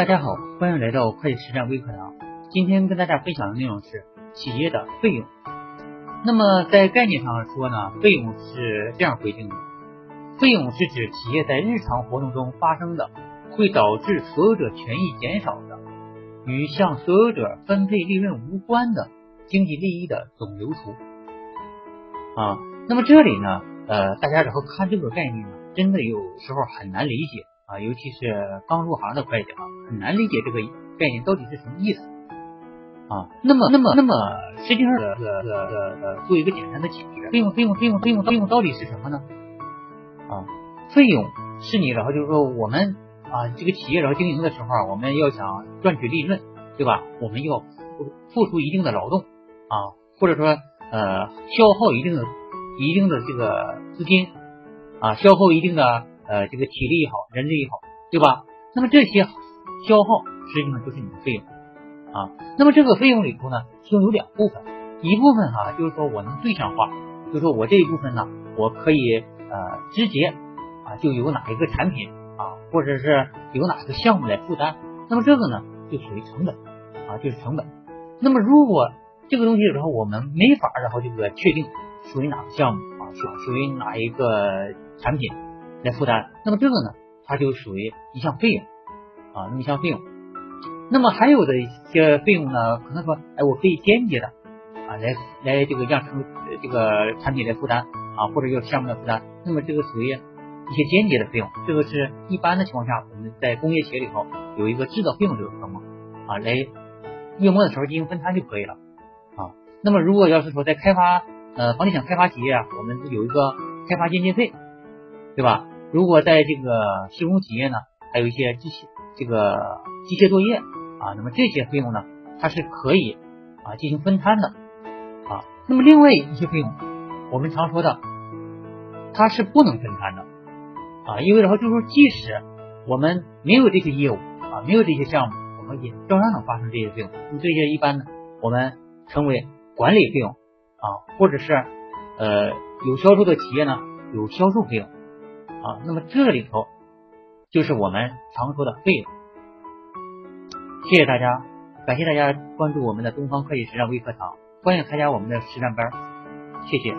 大家好，欢迎来到会计实战微课堂。今天跟大家分享的内容是企业的费用。那么在概念上说呢，费用是这样规定的：费用是指企业在日常活动中发生的，会导致所有者权益减少的，与向所有者分配利润无关的经济利益的总流出。啊，那么这里呢，呃，大家然后看这个概念呢，真的有时候很难理解。啊，尤其是刚入行的会计啊，很难理解这个概念到底是什么意思啊。那么，那么，那么，实际上，呃呃呃呃，做一个简单的解释，费用，费用，费用，费用，费用到底是什么呢？啊，费用是你，然后就是说我们啊，这个企业然后经营的时候，我们要想赚取利润，对吧？我们要付出一定的劳动啊，或者说呃，消耗一定的、一定的这个资金啊，消耗一定的。呃，这个体力也好，人力也好，对吧？那么这些消耗实际上就是你的费用啊。那么这个费用里头呢，其中有两部分，一部分哈，就是说我能对象化，就是说我这一部分呢，我可以呃直接啊就由哪一个产品啊，或者是由哪个项目来负担。那么这个呢，就属于成本啊，就是成本。那么如果这个东西然后我们没法然后这个确定属于哪个项目啊，属属于哪一个产品。来负担，那么这个呢，它就属于一项费用啊，那么一项费用。那么还有的一些费用呢，可能说，哎，我可以间接的啊，来来这个让成这个产品来负担啊，或者要项目来负担。那么这个属于一些间接的费用，这个是一般的情况下，我们在工业企业里头有一个制造费用这个科目啊，来月末的时候进行分摊就可以了啊。那么如果要是说在开发呃房地产开发企业啊，我们有一个开发间接费，对吧？如果在这个施工企业呢，还有一些机械这个机械作业啊，那么这些费用呢，它是可以啊进行分摊的啊。那么另外一些费用，我们常说的，它是不能分摊的啊，因为然后就是说，即使我们没有这些业务啊，没有这些项目，我们也照样能发生这些费用。那么这些一般呢，我们称为管理费用啊，或者是呃有销售的企业呢，有销售费用。啊，那么这里头就是我们常说的费用。谢谢大家，感谢大家关注我们的东方会计实战微课堂，欢迎参加我们的实战班，谢谢。